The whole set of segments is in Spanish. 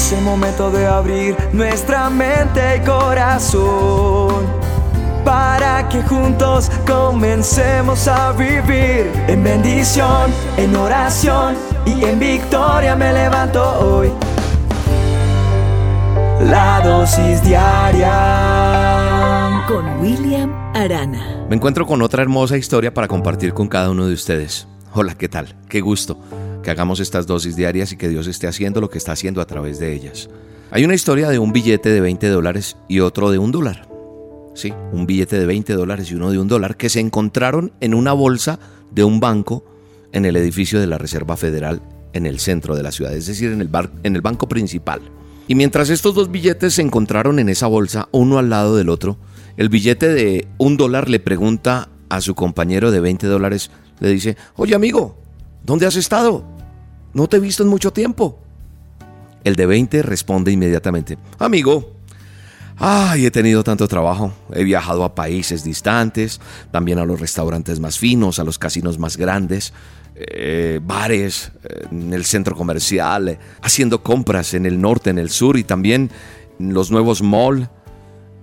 Es el momento de abrir nuestra mente y corazón para que juntos comencemos a vivir en bendición, en oración y en victoria me levanto hoy. La dosis diaria con William Arana. Me encuentro con otra hermosa historia para compartir con cada uno de ustedes. Hola, ¿qué tal? Qué gusto que hagamos estas dosis diarias y que Dios esté haciendo lo que está haciendo a través de ellas. Hay una historia de un billete de 20 dólares y otro de un dólar. Sí, un billete de 20 dólares y uno de un dólar que se encontraron en una bolsa de un banco en el edificio de la Reserva Federal en el centro de la ciudad, es decir, en el, en el banco principal. Y mientras estos dos billetes se encontraron en esa bolsa, uno al lado del otro, el billete de un dólar le pregunta a su compañero de 20 dólares, le dice, oye amigo, ¿Dónde has estado? No te he visto en mucho tiempo. El de 20 responde inmediatamente, amigo, ay, he tenido tanto trabajo, he viajado a países distantes, también a los restaurantes más finos, a los casinos más grandes, eh, bares, eh, en el centro comercial, haciendo compras en el norte, en el sur y también en los nuevos malls.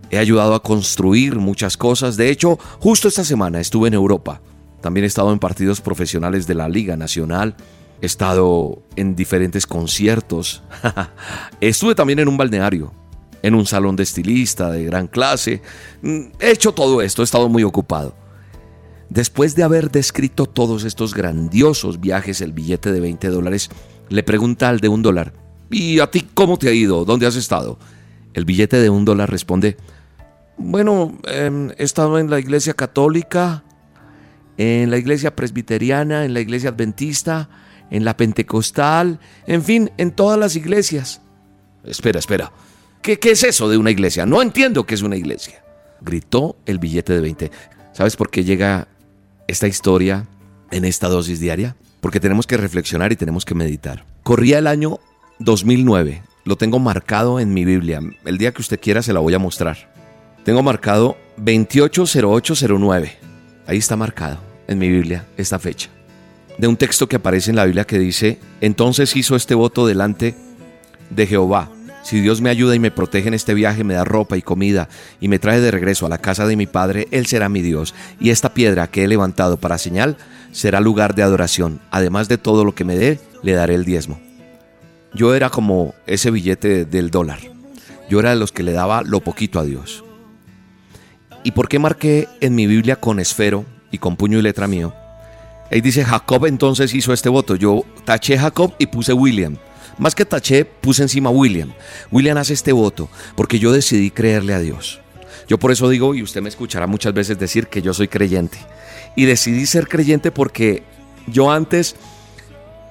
He ayudado a construir muchas cosas. De hecho, justo esta semana estuve en Europa también he estado en partidos profesionales de la Liga Nacional. He estado en diferentes conciertos. Estuve también en un balneario, en un salón de estilista de gran clase. Mm, he hecho todo esto, he estado muy ocupado. Después de haber descrito todos estos grandiosos viajes, el billete de 20 dólares le pregunta al de un dólar, ¿y a ti cómo te ha ido? ¿Dónde has estado? El billete de un dólar responde, bueno, em, he estado en la iglesia católica, en la iglesia presbiteriana, en la iglesia adventista, en la pentecostal, en fin, en todas las iglesias. Espera, espera. ¿Qué, ¿Qué, es eso de una iglesia? No entiendo qué es una iglesia. Gritó el billete de 20. ¿Sabes por qué llega esta historia en esta dosis diaria? Porque tenemos que reflexionar y tenemos que meditar. Corría el año 2009. Lo tengo marcado en mi Biblia. El día que usted quiera se la voy a mostrar. Tengo marcado 280809. Ahí está marcado en mi Biblia esta fecha. De un texto que aparece en la Biblia que dice, entonces hizo este voto delante de Jehová. Si Dios me ayuda y me protege en este viaje, me da ropa y comida y me trae de regreso a la casa de mi Padre, Él será mi Dios. Y esta piedra que he levantado para señal será lugar de adoración. Además de todo lo que me dé, le daré el diezmo. Yo era como ese billete del dólar. Yo era de los que le daba lo poquito a Dios. ¿Y por qué marqué en mi Biblia con esfero y con puño y letra mío? Ahí dice Jacob entonces hizo este voto. Yo taché Jacob y puse William. Más que taché, puse encima William. William hace este voto porque yo decidí creerle a Dios. Yo por eso digo, y usted me escuchará muchas veces decir que yo soy creyente. Y decidí ser creyente porque yo antes,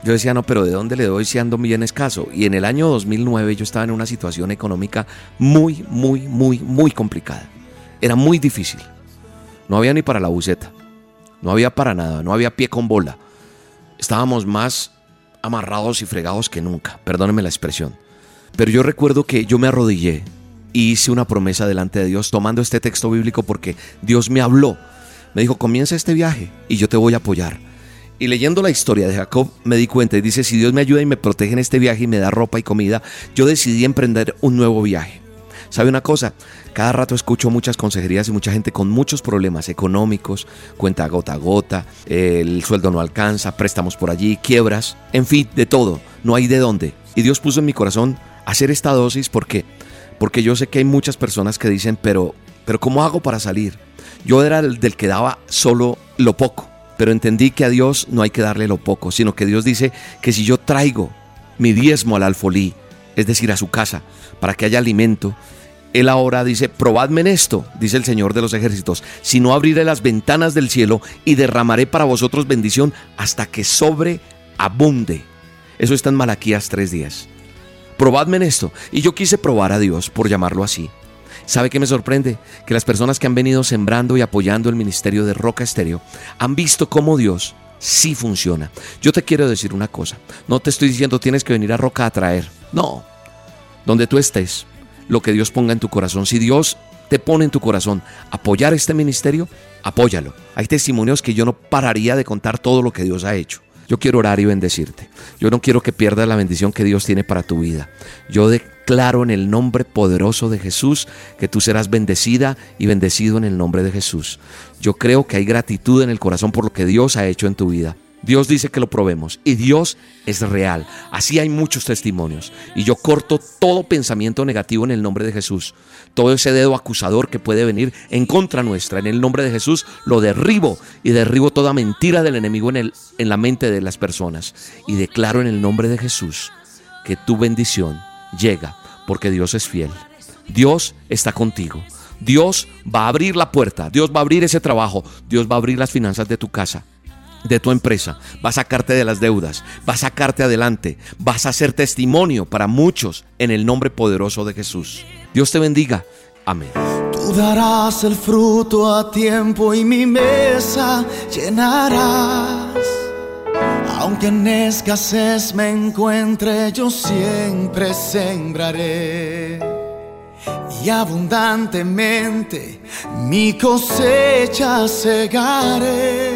yo decía, no, pero ¿de dónde le doy si ando bien escaso? Y en el año 2009 yo estaba en una situación económica muy, muy, muy, muy complicada. Era muy difícil. No había ni para la buceta. No había para nada. No había pie con bola. Estábamos más amarrados y fregados que nunca. Perdóneme la expresión. Pero yo recuerdo que yo me arrodillé y hice una promesa delante de Dios tomando este texto bíblico porque Dios me habló. Me dijo, comienza este viaje y yo te voy a apoyar. Y leyendo la historia de Jacob me di cuenta y dice, si Dios me ayuda y me protege en este viaje y me da ropa y comida, yo decidí emprender un nuevo viaje. ¿Sabe una cosa? Cada rato escucho muchas consejerías y mucha gente con muchos problemas económicos, cuenta gota a gota, el sueldo no alcanza, préstamos por allí, quiebras, en fin, de todo, no hay de dónde. Y Dios puso en mi corazón hacer esta dosis porque porque yo sé que hay muchas personas que dicen, pero pero ¿cómo hago para salir? Yo era el del que daba solo lo poco, pero entendí que a Dios no hay que darle lo poco, sino que Dios dice que si yo traigo mi diezmo al alfolí, es decir, a su casa, para que haya alimento, él ahora dice, probadme en esto, dice el Señor de los ejércitos, si no abriré las ventanas del cielo y derramaré para vosotros bendición hasta que sobreabunde. Eso está en Malaquías 3.10. Probadme en esto. Y yo quise probar a Dios, por llamarlo así. ¿Sabe qué me sorprende? Que las personas que han venido sembrando y apoyando el ministerio de Roca Estéreo han visto cómo Dios sí funciona. Yo te quiero decir una cosa. No te estoy diciendo tienes que venir a Roca a traer. No. Donde tú estés, lo que Dios ponga en tu corazón. Si Dios te pone en tu corazón apoyar este ministerio, apóyalo. Hay testimonios que yo no pararía de contar todo lo que Dios ha hecho. Yo quiero orar y bendecirte. Yo no quiero que pierdas la bendición que Dios tiene para tu vida. Yo declaro en el nombre poderoso de Jesús que tú serás bendecida y bendecido en el nombre de Jesús. Yo creo que hay gratitud en el corazón por lo que Dios ha hecho en tu vida. Dios dice que lo probemos y Dios es real. Así hay muchos testimonios. Y yo corto todo pensamiento negativo en el nombre de Jesús. Todo ese dedo acusador que puede venir en contra nuestra, en el nombre de Jesús, lo derribo y derribo toda mentira del enemigo en, el, en la mente de las personas. Y declaro en el nombre de Jesús que tu bendición llega porque Dios es fiel. Dios está contigo. Dios va a abrir la puerta, Dios va a abrir ese trabajo, Dios va a abrir las finanzas de tu casa de tu empresa, va a sacarte de las deudas, va a sacarte adelante, vas a ser testimonio para muchos en el nombre poderoso de Jesús. Dios te bendiga. Amén. Tú darás el fruto a tiempo y mi mesa llenarás. Aunque en escasez me encuentre, yo siempre sembraré. Y abundantemente mi cosecha segaré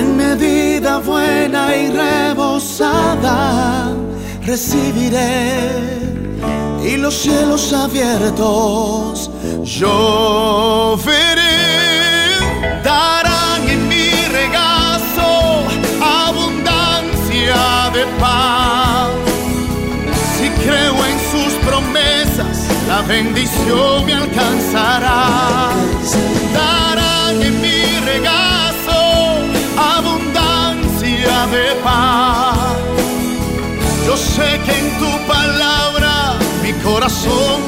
en medida buena y rebosada recibiré y los cielos abiertos yo veré. Darán en mi regazo abundancia de paz. Si creo en sus promesas, la bendición me alcanzará. Darán en mi de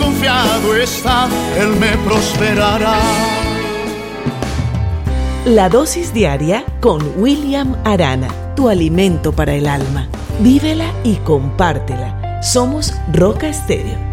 confiado está, Él me prosperará. La dosis diaria con William Arana, tu alimento para el alma. Vívela y compártela. Somos Roca Estéreo